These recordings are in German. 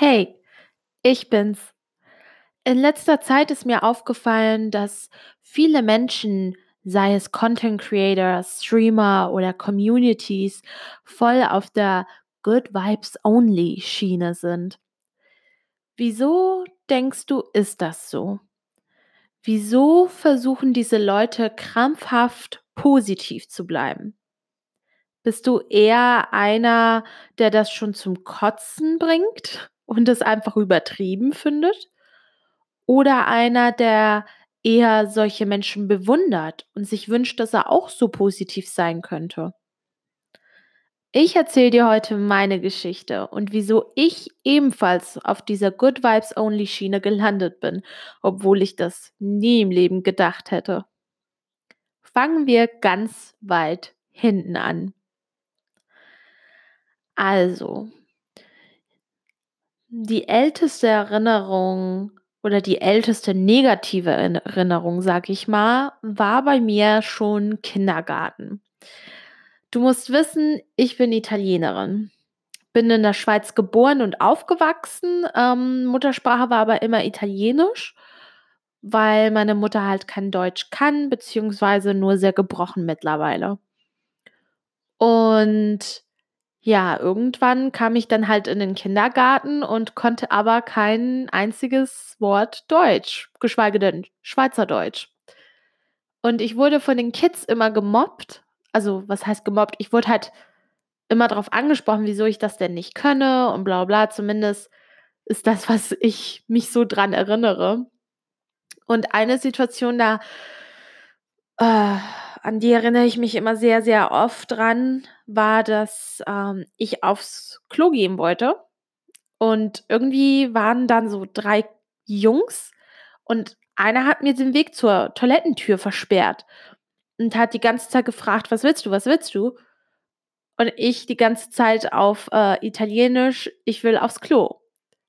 Hey, ich bin's. In letzter Zeit ist mir aufgefallen, dass viele Menschen, sei es Content Creator, Streamer oder Communities, voll auf der Good Vibes Only Schiene sind. Wieso denkst du, ist das so? Wieso versuchen diese Leute krampfhaft positiv zu bleiben? Bist du eher einer, der das schon zum Kotzen bringt und es einfach übertrieben findet? Oder einer, der eher solche Menschen bewundert und sich wünscht, dass er auch so positiv sein könnte? Ich erzähle dir heute meine Geschichte und wieso ich ebenfalls auf dieser Good Vibes Only Schiene gelandet bin, obwohl ich das nie im Leben gedacht hätte. Fangen wir ganz weit hinten an. Also, die älteste Erinnerung oder die älteste negative Erinnerung, sag ich mal, war bei mir schon Kindergarten. Du musst wissen, ich bin Italienerin. Bin in der Schweiz geboren und aufgewachsen. Ähm, Muttersprache war aber immer Italienisch, weil meine Mutter halt kein Deutsch kann, beziehungsweise nur sehr gebrochen mittlerweile. Und ja, irgendwann kam ich dann halt in den Kindergarten und konnte aber kein einziges Wort Deutsch, geschweige denn Schweizerdeutsch. Und ich wurde von den Kids immer gemobbt. Also, was heißt gemobbt? Ich wurde halt immer darauf angesprochen, wieso ich das denn nicht könne und bla bla. Zumindest ist das, was ich mich so dran erinnere. Und eine Situation, da äh, an die erinnere ich mich immer sehr, sehr oft dran, war, dass ähm, ich aufs Klo gehen wollte. Und irgendwie waren dann so drei Jungs und einer hat mir den Weg zur Toilettentür versperrt und hat die ganze Zeit gefragt, was willst du, was willst du? Und ich die ganze Zeit auf äh, Italienisch, ich will aufs Klo.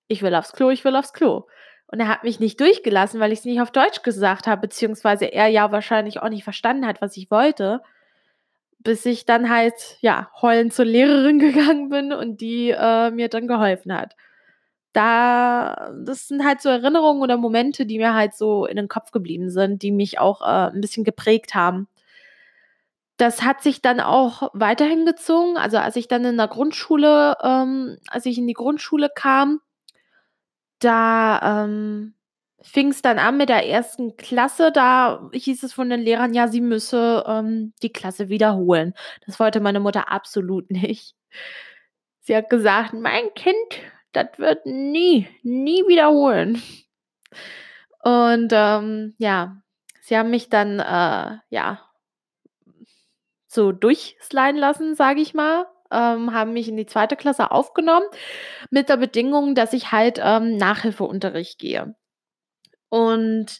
Ich will aufs Klo, ich will aufs Klo. Und er hat mich nicht durchgelassen, weil ich es nicht auf Deutsch gesagt habe, beziehungsweise er ja wahrscheinlich auch nicht verstanden hat, was ich wollte. Bis ich dann halt, ja, heulend zur Lehrerin gegangen bin und die äh, mir dann geholfen hat. Da, das sind halt so Erinnerungen oder Momente, die mir halt so in den Kopf geblieben sind, die mich auch äh, ein bisschen geprägt haben. Das hat sich dann auch weiterhin gezogen. Also als ich dann in der Grundschule, ähm, als ich in die Grundschule kam, da ähm, fing es dann an mit der ersten Klasse. Da hieß es von den Lehrern, ja, sie müsse ähm, die Klasse wiederholen. Das wollte meine Mutter absolut nicht. Sie hat gesagt, mein Kind, das wird nie, nie wiederholen. Und ähm, ja, sie haben mich dann äh, ja so durchsliden lassen, sage ich mal ähm, haben mich in die zweite Klasse aufgenommen, mit der Bedingung, dass ich halt ähm, Nachhilfeunterricht gehe. Und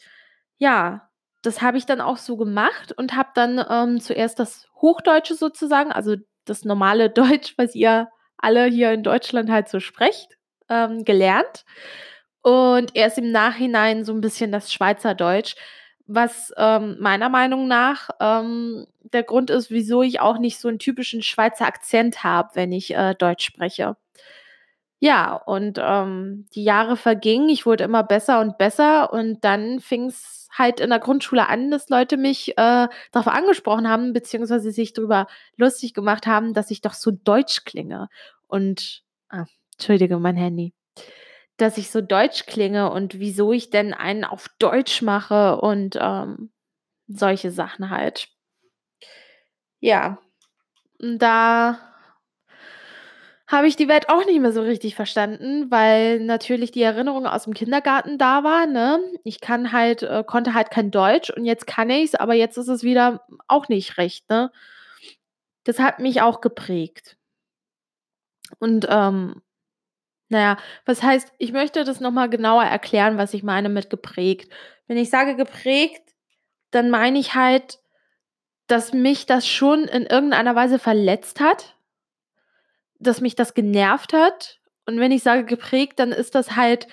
ja, das habe ich dann auch so gemacht und habe dann ähm, zuerst das Hochdeutsche sozusagen, also das normale Deutsch, was ihr alle hier in Deutschland halt so sprecht, ähm, gelernt. Und erst im Nachhinein so ein bisschen das Schweizerdeutsch, was ähm, meiner Meinung nach ähm, der Grund ist, wieso ich auch nicht so einen typischen Schweizer Akzent habe, wenn ich äh, Deutsch spreche. Ja, und ähm, die Jahre vergingen, ich wurde immer besser und besser und dann fing es halt in der Grundschule an, dass Leute mich äh, darauf angesprochen haben, beziehungsweise sich darüber lustig gemacht haben, dass ich doch so deutsch klinge. Und, ah, entschuldige, mein Handy dass ich so deutsch klinge und wieso ich denn einen auf Deutsch mache und ähm, solche Sachen halt. Ja, da habe ich die Welt auch nicht mehr so richtig verstanden, weil natürlich die Erinnerung aus dem Kindergarten da war, ne? Ich kann halt, äh, konnte halt kein Deutsch und jetzt kann ich es, aber jetzt ist es wieder auch nicht recht, ne? Das hat mich auch geprägt. Und ähm, naja, was heißt, ich möchte das nochmal genauer erklären, was ich meine mit geprägt. Wenn ich sage geprägt, dann meine ich halt, dass mich das schon in irgendeiner Weise verletzt hat, dass mich das genervt hat. Und wenn ich sage geprägt, dann ist das halt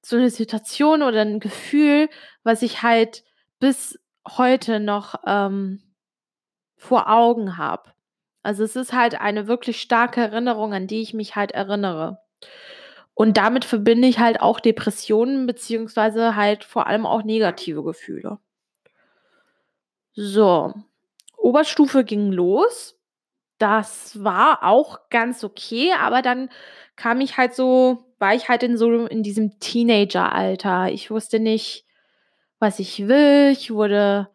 so eine Situation oder ein Gefühl, was ich halt bis heute noch ähm, vor Augen habe. Also es ist halt eine wirklich starke Erinnerung, an die ich mich halt erinnere. Und damit verbinde ich halt auch Depressionen beziehungsweise halt vor allem auch negative Gefühle. So, Oberstufe ging los. Das war auch ganz okay, aber dann kam ich halt so war ich halt in so in diesem Teenageralter. Ich wusste nicht, was ich will. Ich wurde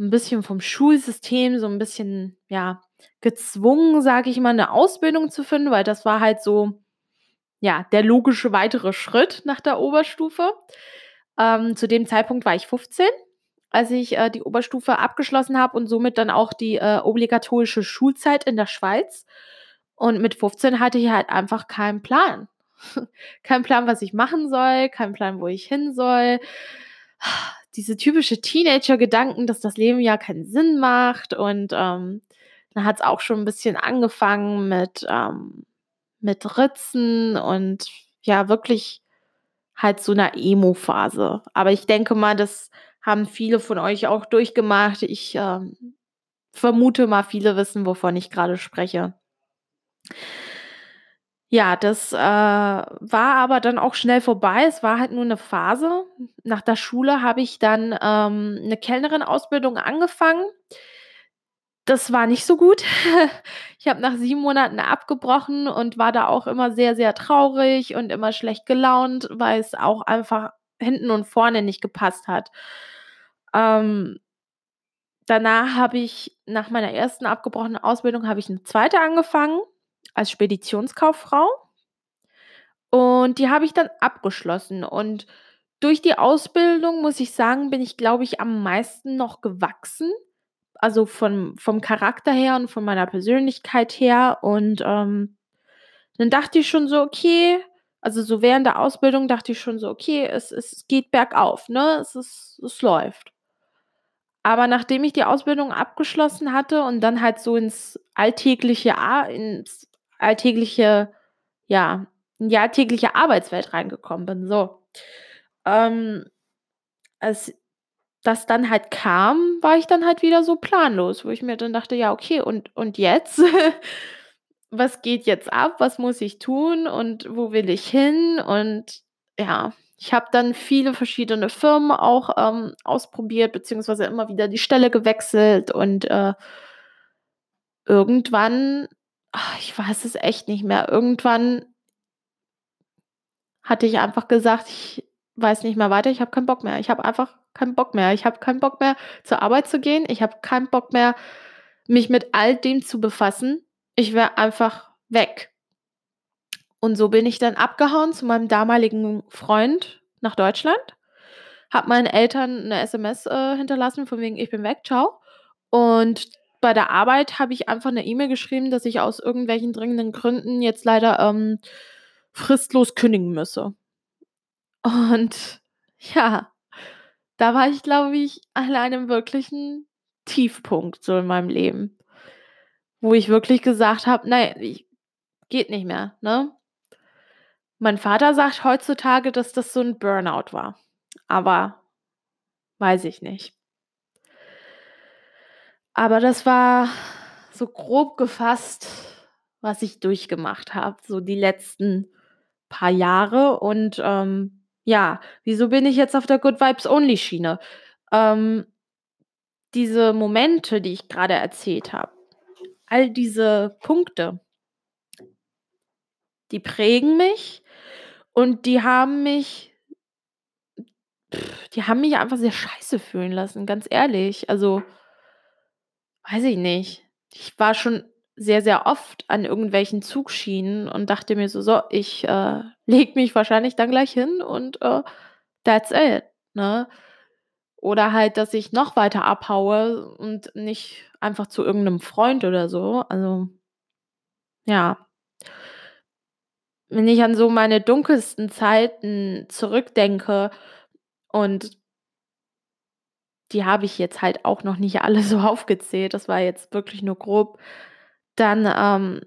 'n bisschen vom Schulsystem so 'n bisschen, ja, gezwungen, sage ich mal, 'ne Ausbildung zu finden, weil das war halt so, ja, der logische weitere Schritt nach der Oberstufe. Ähm, zu dem Zeitpunkt war ich 15, als ich, äh, die Oberstufe abgeschlossen habe und somit dann auch die, äh, obligatorische Schulzeit in der Schweiz. Und mit 15 hatte ich halt einfach keinen Plan. Keinen Plan, was ich machen soll, keinen Plan, wo ich hin soll. Diese typische Teenager-Gedanken, dass das Leben ja keinen Sinn macht und, ähm, dann hat's auch schon 'n bisschen angefangen mit, ähm mit Ritzen und ja, wirklich halt so 'ner Emo-Phase. Aber ich denke mal, das haben viele von euch auch durchgemacht. Ich, ähm, vermute mal, viele wissen, wovon ich grade spreche. Ja, das, äh, war aber dann auch schnell vorbei. Es war halt nur 'ne Phase. Nach der Schule habe ich dann, ähm, 'ne Kellnerinausbildung angefangen. Das war nicht so gut. Ich habe nach 7 Monaten abgebrochen und war da auch immer sehr, sehr traurig und immer schlecht gelaunt, weil's auch einfach hinten und vorne nicht gepasst hat. Ähm danach habe ich nach meiner ersten abgebrochenen Ausbildung habe ich 'ne 2. angefangen als Speditionskauffrau. Und die habe ich dann abgeschlossen. Und durch die Ausbildung, muss ich sagen, bin ich, glaube ich, am meisten noch gewachsen, also von vom Charakter her und von meiner Persönlichkeit her. Und, ähm, dann dachte ich schon so: „Okay“ also so während der Ausbildung dachte ich schon so: „Okay, es es geht bergauf, ne? Es ist es läuft.“ Aber nachdem ich die Ausbildung abgeschlossen hatte und dann halt so ins alltägliche ins alltägliche ja, in die alltägliche Arbeitswelt reingekommen bin, so. Ähm, als das dann halt kam, war ich dann halt wieder so planlos, wo ich mir dann dachte: „Ja, okay, und und jetzt? Was geht jetzt ab? Was muss ich tun und wo will ich hin?“ Und ja, ich habe dann viele verschiedene Firmen auch, ähm, ausprobiert, beziehungsweise immer wieder die Stelle gewechselt und, äh irgendwann ach, ich weiß es echt nicht mehr. Irgendwann hatte ich einfach gesagt: „Ich weiß nicht mehr weiter, ich habe keinen Bock mehr. Ich habe einfach keinen Bock mehr. Ich habe keinen Bock mehr, zur Arbeit zu gehen. Ich habe keinen Bock mehr, mich mit all dem zu befassen. Ich will einfach weg.“ Und so bin ich dann abgehauen zu meinem damaligen Freund nach Deutschland, habe meinen Eltern 'ne SMS, äh, hinterlassen von wegen: „Ich bin weg, tschau.“ Und bei der Arbeit habe ich einfach 'ne E-Mail geschrieben, dass ich aus irgendwelchen dringenden Gründen jetzt leider, ähm, fristlos kündigen müsse. Und ja, da war ich, glaube ich, an einem wirklichen Tiefpunkt so in meinem Leben, wo ich wirklich gesagt habe: „Ne, ich geht nicht mehr“, ne? Mein Vater sagt heutzutage, dass das so 'n Burnout war, aber weiß ich nicht. Aber das war so grob gefasst, was ich durchgemacht habe, so die letzten paar Jahre und, ähm, ja, wieso bin ich jetzt auf der Good Vibes Only Schiene? Ähm, diese Momente, die ich grade erzählt habe, all diese Punkte die prägen mich und die haben mich die haben mich einfach sehr scheiße fühlen lassen, ganz ehrlich. Also weiß ich nicht. Ich war schon sehr, sehr oft an irgendwelchen Zugschienen und dachte mir so: „So, ich, äh, lege mich wahrscheinlich dann gleich hin und, äh, that's it“, ne? Oder halt, dass ich noch weiter abhaue und nicht einfach zu irgend 'nem Freund oder so. Also ja. Wenn ich an so meine dunkelsten Zeiten zurückdenke und die habe ich jetzt halt auch noch nicht alle so aufgezählt, das war jetzt wirklich nur grob, dann, ähm,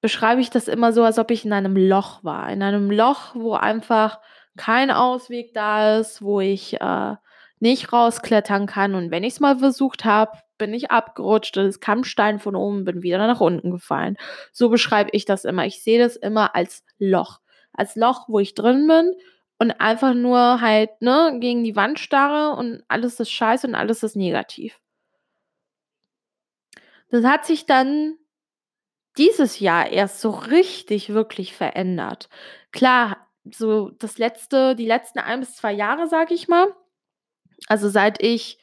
beschreibe ich das immer so, als ob ich in einem Loch war. In einem Loch, wo einfach kein Ausweg da ist, wo ich, äh, nicht rausklettern kann und wenn ich's mal versucht habe, bin ich abgerutscht es kam Stein von oben, bin wieder nach unten gefallen. So beschreibe ich das immer. Ich sehe das immer als Loch, als Loch, wo ich drin bin und einfach nur halt, ne, gegen die Wand starre und alles ist scheiße und alles ist negativ. Das hat sich dann dieses Jahr erst so richtig wirklich verändert. Klar, so das letzte die letzten ein bis zwei Jahre, sage ich mal also, seit ich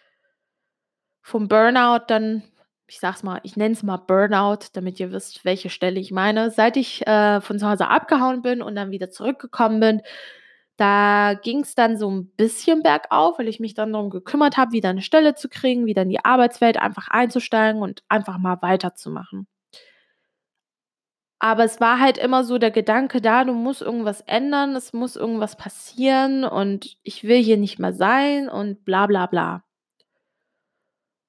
vom Burnout dann ich sage es mal, ich nenne es mal Burnout, damit ihr wisst, welche Stelle ich meine. Seit ich, äh, von zu Hause abgehauen bin und dann wieder zurückgekommen bin, da ging es dann so ein bisschen bergauf, weil ich mich dann darum gekümmert habe, wieder eine Stelle zu kriegen, wieder in die Arbeitswelt einfach einzusteigen und einfach mal weiterzumachen. Aber es war halt immer so der Gedanke da, du musst irgendwas ändern, es muss irgendwas passieren und ich will hier nicht mehr sein und bla bla bla.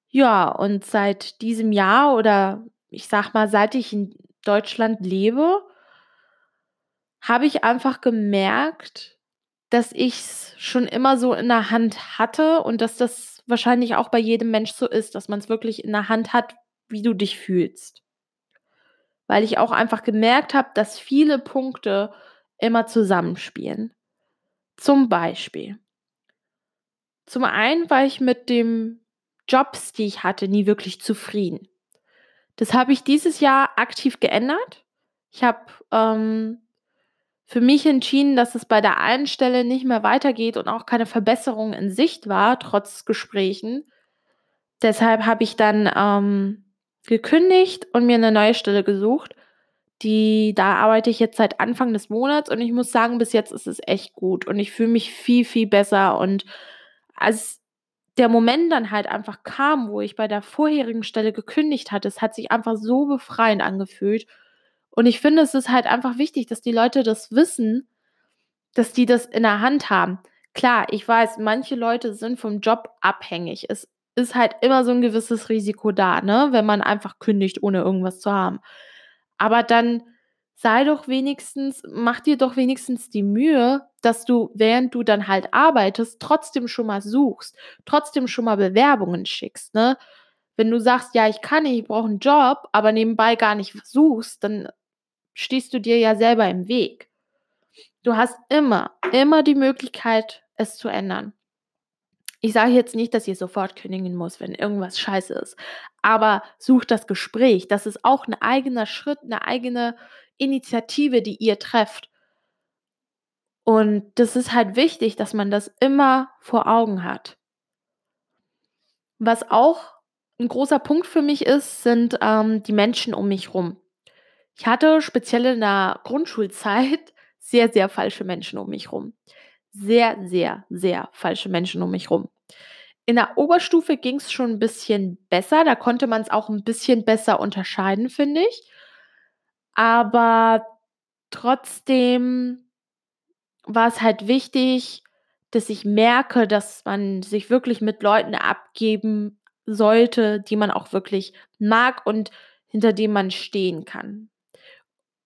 Ja, und seit diesem Jahr oder ich sag mal, seit ich in Deutschland lebe, habe ich einfach gemerkt, dass ich es schon immer so in der Hand hatte und dass das wahrscheinlich auch bei jedem Mensch so ist, dass man es wirklich in der Hand hat, wie du dich fühlst. Weil ich auch einfach gemerkt habe, dass viele Punkte immer zusammenspielen. Zum Beispiel. Zum einen war ich mit dem Jobs, die ich hatte, nie wirklich zufrieden. Das habe ich dieses Jahr aktiv geändert. Ich habe ähm, für mich entschieden, dass es bei der einen Stelle nicht mehr weitergeht und auch keine Verbesserung in Sicht war, trotz Gesprächen. Deshalb habe ich dann ähm, gekündigt und mir eine neue Stelle gesucht. Die, da arbeite ich jetzt seit Anfang des Monats und ich muss sagen, bis jetzt ist es echt gut und ich fühle mich viel, viel besser. Und als der Moment dann halt einfach kam, wo ich bei der vorherigen Stelle gekündigt hatte, es hat sich einfach so befreiend angefühlt. Und ich finde, es ist halt einfach wichtig, dass die Leute das wissen, dass die das in der Hand haben. Klar, ich weiß, manche Leute sind vom Job abhängig. Es ist halt immer so ein gewisses Risiko da, ne, wenn man einfach kündigt, ohne irgendwas zu haben. Aber dann sei doch wenigstens, mach dir doch wenigstens die Mühe, dass du, während du dann halt arbeitest, trotzdem schon mal suchst, trotzdem schon mal Bewerbungen schickst, ne? Wenn du sagst, ja, ich kann nicht, ich brauche einen Job, aber nebenbei gar nicht suchst, dann stehst du dir ja selber im Weg. Du hast immer, immer die Möglichkeit, es zu ändern. Ich sage jetzt nicht, dass ihr sofort kündigen muss, wenn irgendwas scheiße ist. Aber sucht das Gespräch. Das ist auch ein eigener Schritt, eine eigene Initiative, die ihr trefft. Und das ist halt wichtig, dass man das immer vor Augen hat. Was auch ein großer Punkt für mich ist, sind ähm, die Menschen um mich rum. Ich hatte speziell in der Grundschulzeit sehr, sehr falsche Menschen um mich rum. Sehr, sehr, sehr falsche Menschen um mich rum. In der Oberstufe ging es schon ein bisschen besser. Da konnte man es auch ein bisschen besser unterscheiden, finde ich. Aber trotzdem war es halt wichtig, dass ich merke, dass man sich wirklich mit Leuten abgeben sollte, die man auch wirklich mag und hinter denen man stehen kann.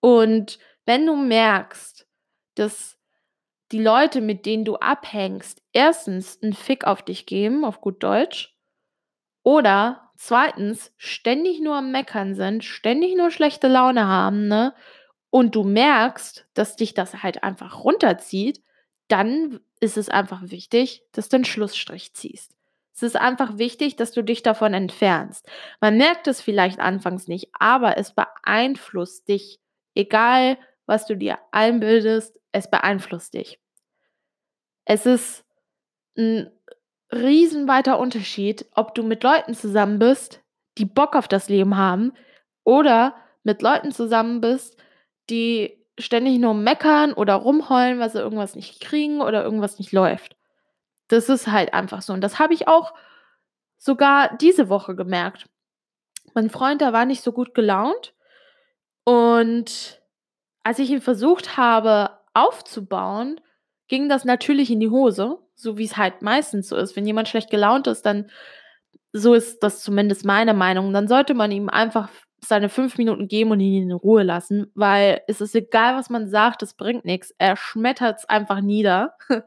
Und wenn du merkst, dass die Leute, mit denen du abhängst, erstens einen Fick auf dich geben, auf gut Deutsch, oder zweitens ständig nur am Meckern sind, ständig nur schlechte Laune haben, ne? Und du merkst, dass dich das halt einfach runterzieht, dann ist es einfach wichtig, dass du einen Schlussstrich ziehst. Es ist einfach wichtig, dass du dich davon entfernst. Man merkt es vielleicht anfangs nicht, aber es beeinflusst dich. Egal, was du dir einbildest, es beeinflusst dich. Es ist ein riesenweiter Unterschied, ob du mit Leuten zusammen bist, die Bock auf das Leben haben, oder mit Leuten zusammen bist, die ständig nur meckern oder rumheulen, weil sie irgendwas nicht kriegen oder irgendwas nicht läuft. Das ist halt einfach so. Und das habe ich auch sogar diese Woche gemerkt. Mein Freund, der war nicht so gut gelaunt. Und als ich ihn versucht habe aufzubauen, ging das natürlich in die Hose, so wie es halt meistens so ist. Wenn jemand schlecht gelaunt ist, dann, so ist das zumindest meine Meinung, dann sollte man ihm einfach seine fünf Minuten geben und ihn in Ruhe lassen, weil es ist egal, was man sagt, es bringt nichts. Er schmettert es einfach nieder.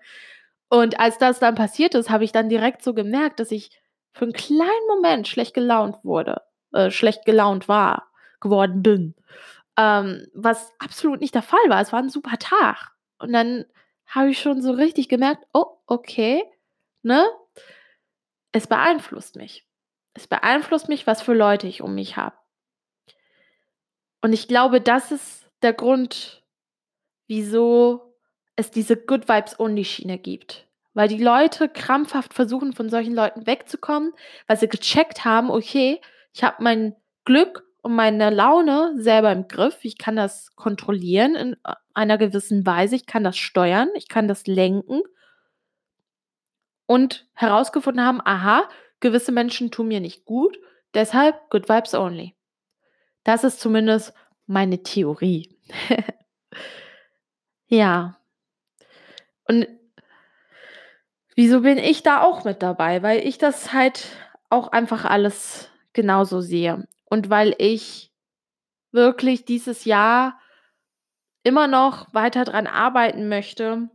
Und als das dann passiert ist, habe ich dann direkt so gemerkt, dass ich für einen kleinen Moment schlecht gelaunt wurde, äh, schlecht gelaunt war, geworden bin. Ähm, was absolut nicht der Fall war. Es war ein super Tag. Und dann habe ich schon so richtig gemerkt, oh, okay, ne? Es beeinflusst mich. Es beeinflusst mich, was für Leute ich um mich habe. Und ich glaube, das ist der Grund, wieso es diese Good Vibes Only Schiene gibt. Weil die Leute krampfhaft versuchen, von solchen Leuten wegzukommen, weil sie gecheckt haben, okay, ich habe mein Glück und meine Laune selber im Griff. Ich kann das kontrollieren in äh, einer gewissen Weise. Ich kann das steuern. Ich kann das lenken. Und herausgefunden haben, aha, gewisse Menschen tun mir nicht gut. Deshalb Good Vibes Only. Das ist zumindest meine Theorie. ja. Und wieso bin ich da auch mit dabei? Weil ich das halt auch einfach alles genauso sehe. Und weil ich wirklich dieses Jahr immer noch weiter dran arbeiten möchte,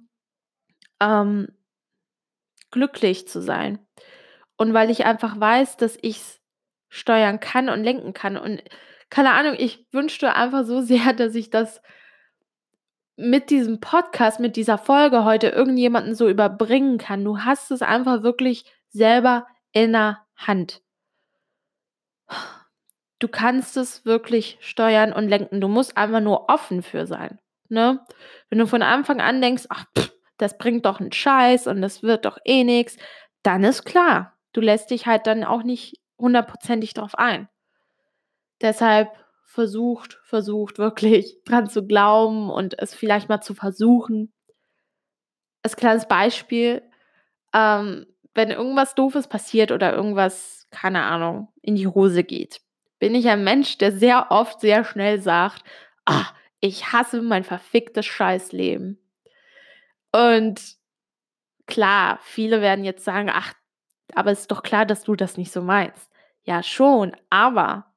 ähm, glücklich zu sein. Und weil ich einfach weiß, dass ich es steuern kann und lenken kann. Und keine Ahnung, ich wünschte einfach so sehr, dass ich das mit diesem Podcast, mit dieser Folge heute irgendjemanden so überbringen kann. Du hast es einfach wirklich selber in der Hand. Du kannst es wirklich steuern und lenken. Du musst einfach nur offen für sein. Ne? Wenn du von Anfang an denkst, ach, pff, das bringt doch einen Scheiß und das wird doch eh nichts, dann ist klar, du lässt dich halt dann auch nicht hundertprozentig drauf ein. Deshalb versucht, versucht wirklich dran zu glauben und es vielleicht mal zu versuchen. Als kleines Beispiel, ähm, wenn irgendwas Doofes passiert oder irgendwas, keine Ahnung, in die Hose geht, bin ich ein Mensch, der sehr oft sehr schnell sagt, ah, ich hasse mein verficktes Scheißleben. Und klar, viele werden jetzt sagen, ach, aber es ist doch klar, dass du das nicht so meinst. Ja, schon, aber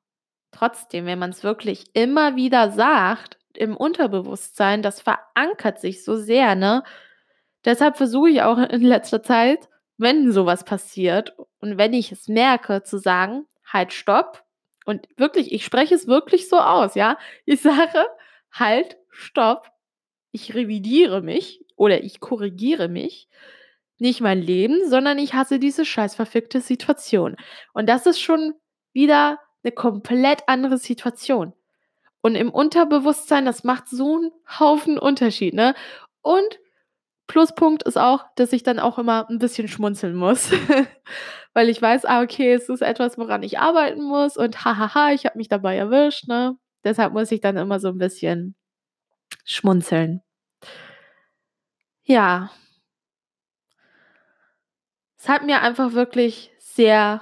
trotzdem, wenn man es wirklich immer wieder sagt, im Unterbewusstsein, das verankert sich so sehr, ne? Deshalb versuche ich auch in letzter Zeit, wenn sowas passiert und wenn ich es merke, zu sagen, halt, stopp. Und wirklich, ich spreche es wirklich so aus, ja? Ich sage, halt, stopp. Ich revidiere mich oder ich korrigiere mich. Nicht mein Leben, sondern ich hasse diese scheiß verfickte Situation. Und das ist schon wieder eine komplett andere Situation. Und im Unterbewusstsein, das macht so einen Haufen Unterschied, ne? Und Pluspunkt ist auch, dass ich dann auch immer ein bisschen schmunzeln muss, weil ich weiß, ah, okay, es ist etwas, woran ich arbeiten muss und hahaha, ich habe mich dabei erwischt, ne? Deshalb muss ich dann immer so ein bisschen schmunzeln. Ja. Es hat mir einfach wirklich sehr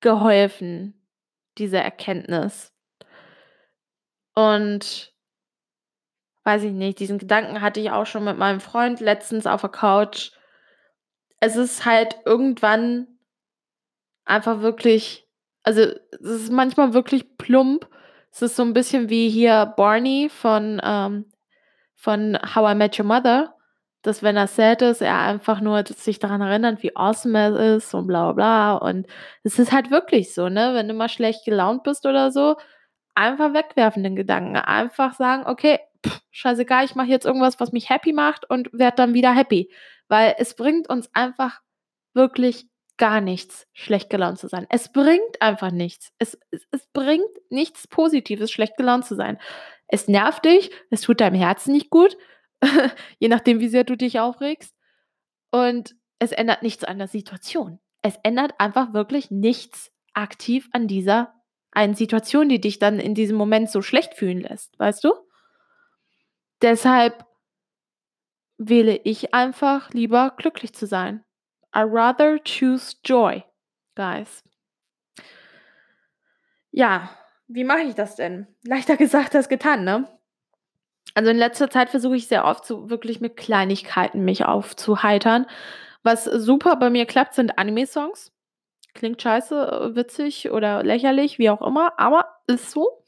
geholfen, diese Erkenntnis. Und weiß ich nicht, diesen Gedanken hatte ich auch schon mit meinem Freund letztens auf der Couch. Es ist halt irgendwann einfach wirklich, also es ist manchmal wirklich plump. Es ist so ein bisschen wie hier Barney von, ähm, von How I Met Your Mother dass wenn er sad ist, er einfach nur sich daran erinnert, wie awesome er ist und bla bla. Und es ist halt wirklich so, ne? Wenn du mal schlecht gelaunt bist oder so, einfach wegwerfen den Gedanken. Einfach sagen, okay, pff, scheißegal, ich mache jetzt irgendwas, was mich happy macht und werde dann wieder happy. Weil es bringt uns einfach wirklich gar nichts, schlecht gelaunt zu sein. Es bringt einfach nichts. Es, es, es bringt nichts Positives, schlecht gelaunt zu sein. Es nervt dich, es tut deinem Herzen nicht gut je nachdem, wie sehr du dich aufregst. Und es ändert nichts an der Situation. Es ändert einfach wirklich nichts aktiv an dieser einen Situation, die dich dann in diesem Moment so schlecht fühlen lässt, weißt du? Deshalb wähle ich einfach lieber glücklich zu sein. I rather choose joy, guys. Ja, wie mache ich das denn? Leichter gesagt als getan, ne? Also in letzter Zeit versuche ich sehr oft so wirklich mit Kleinigkeiten mich aufzuheitern. Was super bei mir klappt, sind Anime-Songs. Klingt scheiße, witzig oder lächerlich, wie auch immer, aber ist so.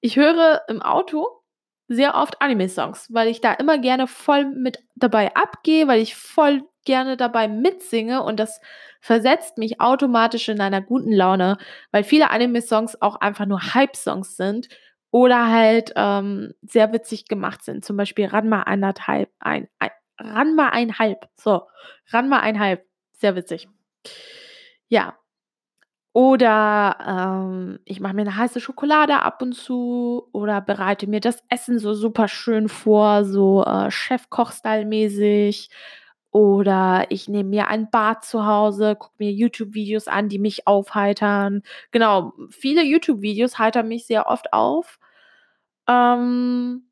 Ich höre im Auto sehr oft Anime-Songs, weil ich da immer gerne voll mit dabei abgehe, weil ich voll gerne dabei mitsinge und das versetzt mich automatisch in einer guten Laune, weil viele Anime-Songs auch einfach nur Hype-Songs sind oder halt ähm, sehr witzig gemacht sind. Zum Beispiel Ranma eineinhalb, ein, ein, Ranma einhalb. So, Ranma einhalb. Sehr witzig. Ja. Oder ähm, ich mache mir eine heiße Schokolade ab und zu oder bereite mir das Essen so super schön vor, so äh, Chefkoch-Style-mäßig. Oder ich nehme mir ein Bad zu Hause, gucke mir YouTube-Videos an, die mich aufheitern. Genau, viele YouTube-Videos heitern mich sehr oft auf. Ähm,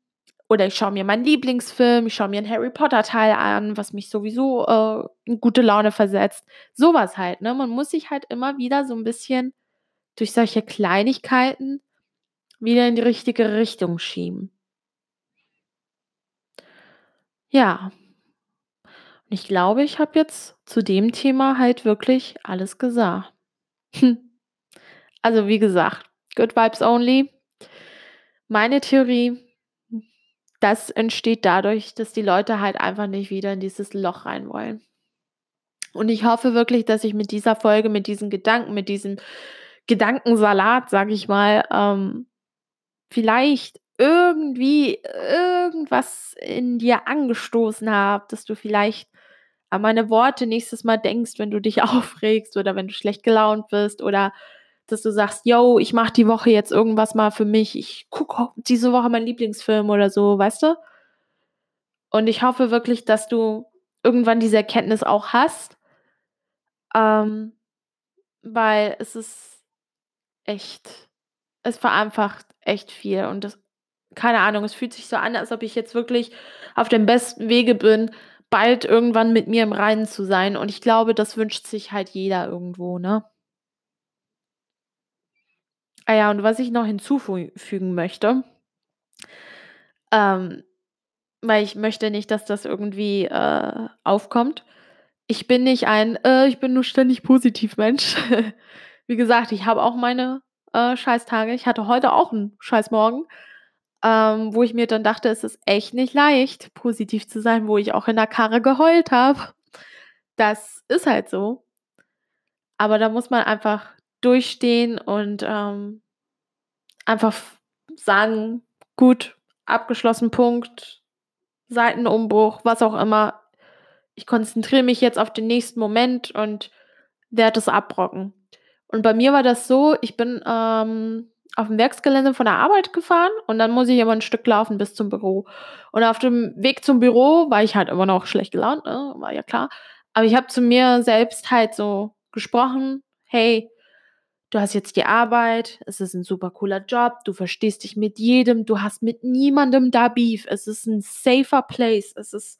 oder ich schaue mir meinen Lieblingsfilm, ich schaue mir einen Harry Potter-Teil an, was mich sowieso äh, in gute Laune versetzt. Sowas halt, ne? Man muss sich halt immer wieder so ein bisschen durch solche Kleinigkeiten wieder in die richtige Richtung schieben. Ja. Und ich glaube, ich habe jetzt zu dem Thema halt wirklich alles gesagt. also wie gesagt, Good Vibes Only. Meine Theorie, das entsteht dadurch, dass die Leute halt einfach nicht wieder in dieses Loch rein wollen. Und ich hoffe wirklich, dass ich mit dieser Folge, mit diesen Gedanken, mit diesem Gedankensalat, sag ich mal, ähm, vielleicht irgendwie irgendwas in dir angestoßen habe, dass du vielleicht an meine Worte nächstes Mal denkst, wenn du dich aufregst oder wenn du schlecht gelaunt bist oder dass du sagst, yo, ich mache die Woche jetzt irgendwas mal für mich, ich gucke diese Woche meinen Lieblingsfilm oder so, weißt du? Und ich hoffe wirklich, dass du irgendwann diese Erkenntnis auch hast, ähm, weil es ist echt, es vereinfacht echt viel und das, keine Ahnung, es fühlt sich so an, als ob ich jetzt wirklich auf dem besten Wege bin, bald irgendwann mit mir im Reinen zu sein und ich glaube, das wünscht sich halt jeder irgendwo, ne? Ah ja, und was ich noch hinzufügen möchte, ähm, weil ich möchte nicht, dass das irgendwie äh, aufkommt. Ich bin nicht ein, äh, ich bin nur ständig positiv Mensch. Wie gesagt, ich habe auch meine äh, Scheißtage. Ich hatte heute auch einen Scheißmorgen, ähm, wo ich mir dann dachte, es ist echt nicht leicht, positiv zu sein, wo ich auch in der Karre geheult habe. Das ist halt so. Aber da muss man einfach durchstehen und ähm, einfach sagen, gut, abgeschlossen, Punkt, Seitenumbruch, was auch immer. Ich konzentriere mich jetzt auf den nächsten Moment und werde es abbrocken. Und bei mir war das so, ich bin ähm, auf dem Werksgelände von der Arbeit gefahren und dann muss ich immer ein Stück laufen bis zum Büro. Und auf dem Weg zum Büro war ich halt immer noch schlecht gelaunt, ne? war ja klar. Aber ich habe zu mir selbst halt so gesprochen, hey, du hast jetzt die Arbeit, es ist ein super cooler Job, du verstehst dich mit jedem, du hast mit niemandem da Beef, es ist ein safer Place, es ist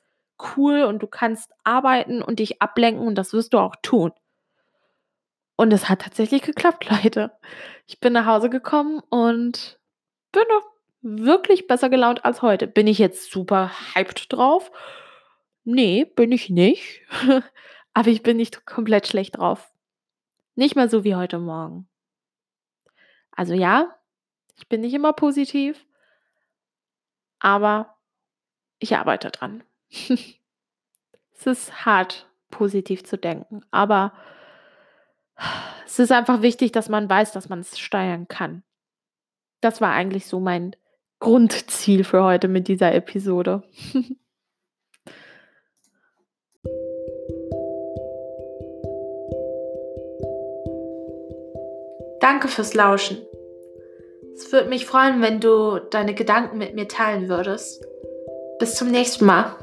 cool und du kannst arbeiten und dich ablenken und das wirst du auch tun. Und es hat tatsächlich geklappt, Leute. Ich bin nach Hause gekommen und bin noch wirklich besser gelaunt als heute. Bin ich jetzt super hyped drauf? Nee, bin ich nicht. Aber ich bin nicht komplett schlecht drauf. Nicht mehr so wie heute Morgen. Also ja, ich bin nicht immer positiv, aber ich arbeite dran. es ist hart, positiv zu denken, aber es ist einfach wichtig, dass man weiß, dass man es steuern kann. Das war eigentlich so mein Grundziel für heute mit dieser Episode. Danke fürs Lauschen. Es würde mich freuen, wenn du deine Gedanken mit mir teilen würdest. Bis zum nächsten Mal.